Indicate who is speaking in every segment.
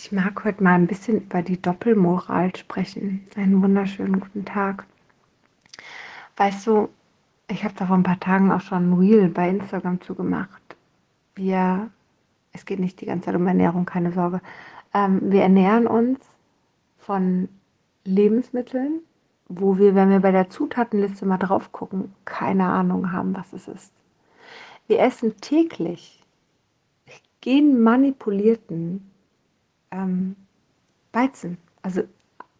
Speaker 1: Ich mag heute mal ein bisschen über die Doppelmoral sprechen. Einen wunderschönen guten Tag. Weißt du, ich habe da vor ein paar Tagen auch schon ein Reel bei Instagram zugemacht. Wir, es geht nicht die ganze Zeit um Ernährung, keine Sorge. Ähm, wir ernähren uns von Lebensmitteln, wo wir, wenn wir bei der Zutatenliste mal drauf gucken, keine Ahnung haben, was es ist. Wir essen täglich genmanipulierten ähm, Weizen. Also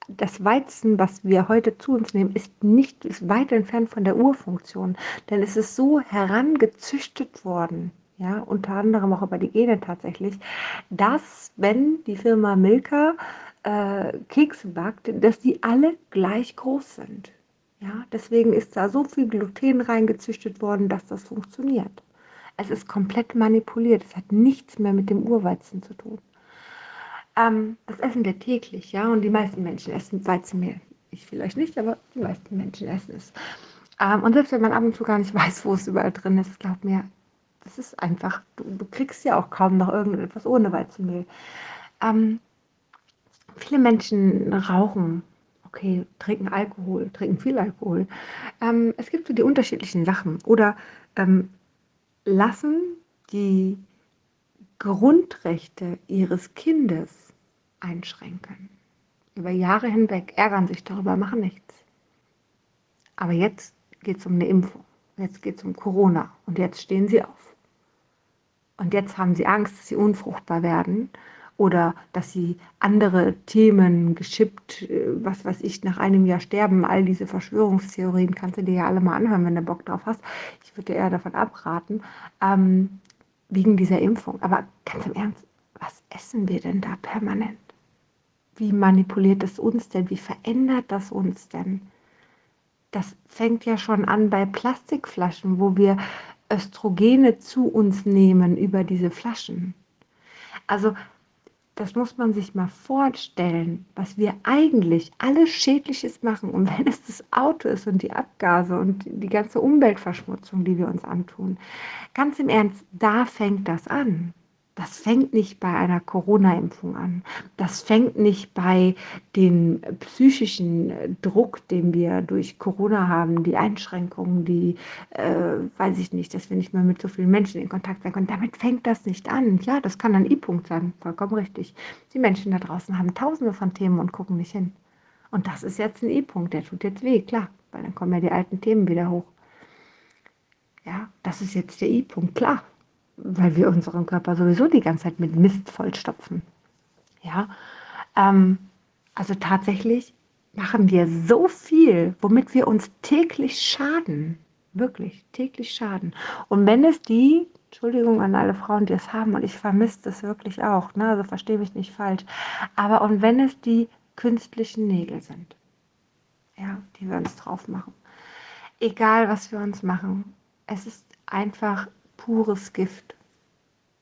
Speaker 1: das Weizen, was wir heute zu uns nehmen, ist nicht ist weit entfernt von der Urfunktion, denn es ist so herangezüchtet worden, ja, unter anderem auch über die Gene tatsächlich, dass wenn die Firma Milka äh, Kekse backt, dass die alle gleich groß sind. Ja, deswegen ist da so viel Gluten reingezüchtet worden, dass das funktioniert. Es ist komplett manipuliert. Es hat nichts mehr mit dem Urweizen zu tun. Ähm, das essen wir täglich, ja, und die meisten Menschen essen Weizenmehl. Ich vielleicht nicht, aber die meisten Menschen essen es. Ähm, und selbst wenn man ab und zu gar nicht weiß, wo es überall drin ist, glaub mir, das ist einfach, du, du kriegst ja auch kaum noch irgendetwas ohne Weizenmehl. Ähm, viele Menschen rauchen, okay, trinken Alkohol, trinken viel Alkohol. Ähm, es gibt so die unterschiedlichen Sachen. Oder ähm, lassen die Grundrechte ihres Kindes einschränken. Über Jahre hinweg ärgern sich darüber, machen nichts. Aber jetzt geht es um eine Impfung. Jetzt geht es um Corona. Und jetzt stehen sie auf. Und jetzt haben sie Angst, dass sie unfruchtbar werden oder dass sie andere Themen geschippt, äh, was weiß ich, nach einem Jahr sterben. All diese Verschwörungstheorien kannst du dir ja alle mal anhören, wenn du Bock drauf hast. Ich würde eher davon abraten, ähm, wegen dieser Impfung. Aber ganz im Ernst, was essen wir denn da permanent? wie manipuliert es uns denn? Wie verändert das uns denn? Das fängt ja schon an bei Plastikflaschen, wo wir Östrogene zu uns nehmen über diese Flaschen. Also das muss man sich mal vorstellen, was wir eigentlich alles Schädliches machen. Und wenn es das Auto ist und die Abgase und die ganze Umweltverschmutzung, die wir uns antun, ganz im Ernst, da fängt das an. Das fängt nicht bei einer Corona-Impfung an. Das fängt nicht bei dem psychischen Druck, den wir durch Corona haben, die Einschränkungen, die, äh, weiß ich nicht, dass wir nicht mehr mit so vielen Menschen in Kontakt sein können. Damit fängt das nicht an. Ja, das kann ein I-Punkt sein, vollkommen richtig. Die Menschen da draußen haben tausende von Themen und gucken nicht hin. Und das ist jetzt ein I-Punkt, der tut jetzt weh, klar, weil dann kommen ja die alten Themen wieder hoch. Ja, das ist jetzt der I-Punkt, klar weil wir unseren Körper sowieso die ganze Zeit mit Mist vollstopfen. Ja, ähm, also tatsächlich machen wir so viel, womit wir uns täglich schaden. Wirklich, täglich schaden. Und wenn es die, Entschuldigung an alle Frauen, die es haben, und ich vermisse das wirklich auch, ne, also verstehe mich nicht falsch, aber und wenn es die künstlichen Nägel sind, ja, die wir uns drauf machen, egal was wir uns machen, es ist einfach pures Gift.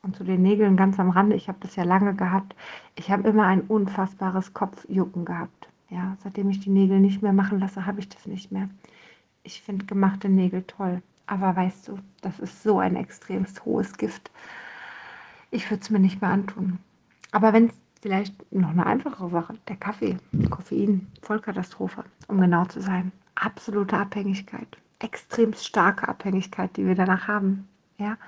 Speaker 1: Und zu den Nägeln ganz am Rande, ich habe das ja lange gehabt, ich habe immer ein unfassbares Kopfjucken gehabt. Ja, seitdem ich die Nägel nicht mehr machen lasse, habe ich das nicht mehr. Ich finde gemachte Nägel toll. Aber weißt du, das ist so ein extremst hohes Gift. Ich würde es mir nicht mehr antun. Aber wenn es vielleicht noch eine einfache Sache, der Kaffee, Koffein, Vollkatastrophe, um genau zu sein. Absolute Abhängigkeit, extrem starke Abhängigkeit, die wir danach haben. Ja,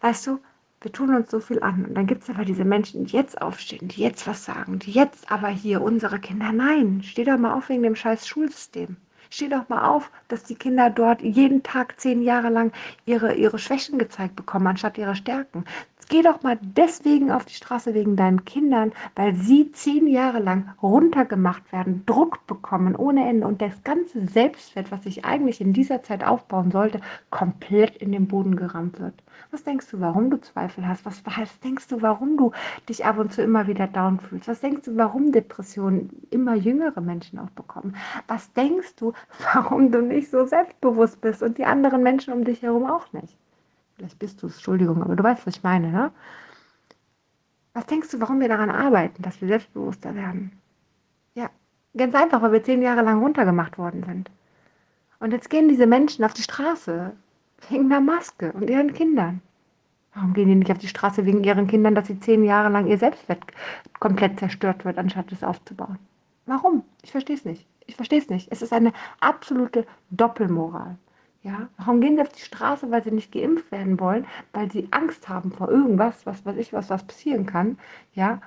Speaker 1: weißt du, wir tun uns so viel an. Und dann gibt es aber diese Menschen, die jetzt aufstehen, die jetzt was sagen, die jetzt aber hier unsere Kinder. Nein, steh doch mal auf wegen dem scheiß Schulsystem. Steh doch mal auf, dass die Kinder dort jeden Tag zehn Jahre lang ihre, ihre Schwächen gezeigt bekommen, anstatt ihre Stärken. Geh doch mal deswegen auf die Straße wegen deinen Kindern, weil sie zehn Jahre lang runtergemacht werden, Druck bekommen ohne Ende und das ganze Selbstwert, was sich eigentlich in dieser Zeit aufbauen sollte, komplett in den Boden gerammt wird. Was denkst du, warum du Zweifel hast? Was, was denkst du, warum du dich ab und zu immer wieder down fühlst? Was denkst du, warum Depressionen immer jüngere Menschen auch bekommen? Was denkst du, warum du nicht so selbstbewusst bist und die anderen Menschen um dich herum auch nicht? Vielleicht bist du es, Entschuldigung, aber du weißt, was ich meine, ne? Was denkst du, warum wir daran arbeiten, dass wir selbstbewusster werden? Ja, ganz einfach, weil wir zehn Jahre lang runtergemacht worden sind. Und jetzt gehen diese Menschen auf die Straße wegen einer Maske und ihren Kindern. Warum gehen die nicht auf die Straße wegen ihren Kindern, dass sie zehn Jahre lang ihr Selbstwert komplett zerstört wird, anstatt es aufzubauen? Warum? Ich verstehe es nicht. Ich verstehe es nicht. Es ist eine absolute Doppelmoral. Ja? Warum gehen sie auf die Straße, weil sie nicht geimpft werden wollen, weil sie Angst haben vor irgendwas, was weiß ich, was, was passieren kann, ja?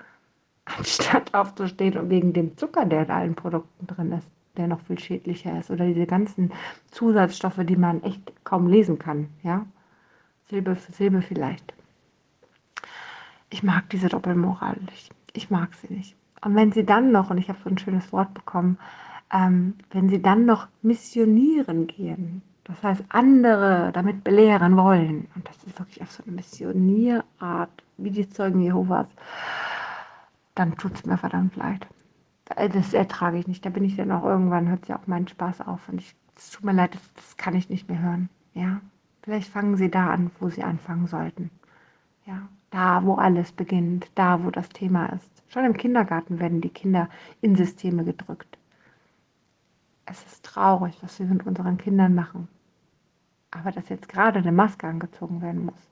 Speaker 1: Anstatt aufzustehen und wegen dem Zucker, der in allen Produkten drin ist, der noch viel schädlicher ist, oder diese ganzen Zusatzstoffe, die man echt kaum lesen kann, ja? Silbe für Silbe vielleicht. Ich mag diese Doppelmoral nicht. Ich mag sie nicht. Und wenn sie dann noch, und ich habe so ein schönes Wort bekommen, ähm, wenn sie dann noch missionieren gehen, das heißt andere damit belehren wollen, und das ist wirklich auf so eine Missionierart, wie die Zeugen Jehovas, dann tut es mir verdammt leid. Das ertrage ich nicht. Da bin ich dann auch irgendwann, hört ja auch mein Spaß auf. Und es tut mir leid, das, das kann ich nicht mehr hören. Ja, vielleicht fangen Sie da an, wo Sie anfangen sollten. Ja, da, wo alles beginnt, da, wo das Thema ist. Schon im Kindergarten werden die Kinder in Systeme gedrückt. Es ist traurig, was wir mit unseren Kindern machen. Aber dass jetzt gerade eine Maske angezogen werden muss,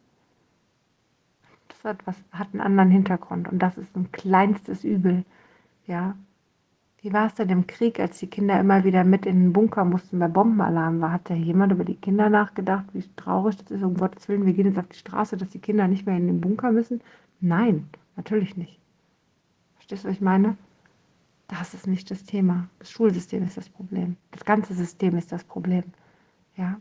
Speaker 1: das hat, was, hat einen anderen Hintergrund. Und das ist ein kleinstes Übel. Ja. Wie war es denn im Krieg, als die Kinder immer wieder mit in den Bunker mussten, weil Bombenalarm war? Hat da jemand über die Kinder nachgedacht, wie traurig das ist? Um Gottes Willen, wir gehen jetzt auf die Straße, dass die Kinder nicht mehr in den Bunker müssen? Nein, natürlich nicht. Verstehst du, was ich meine? Das ist nicht das Thema. Das Schulsystem ist das Problem. Das ganze System ist das Problem. Ja?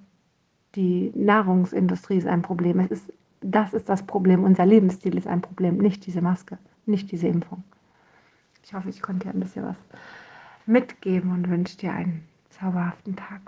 Speaker 1: Die Nahrungsindustrie ist ein Problem. Es ist, das ist das Problem. Unser Lebensstil ist ein Problem, nicht diese Maske, nicht diese Impfung. Ich hoffe, ich konnte dir ein bisschen was mitgeben und wünsche dir einen zauberhaften Tag.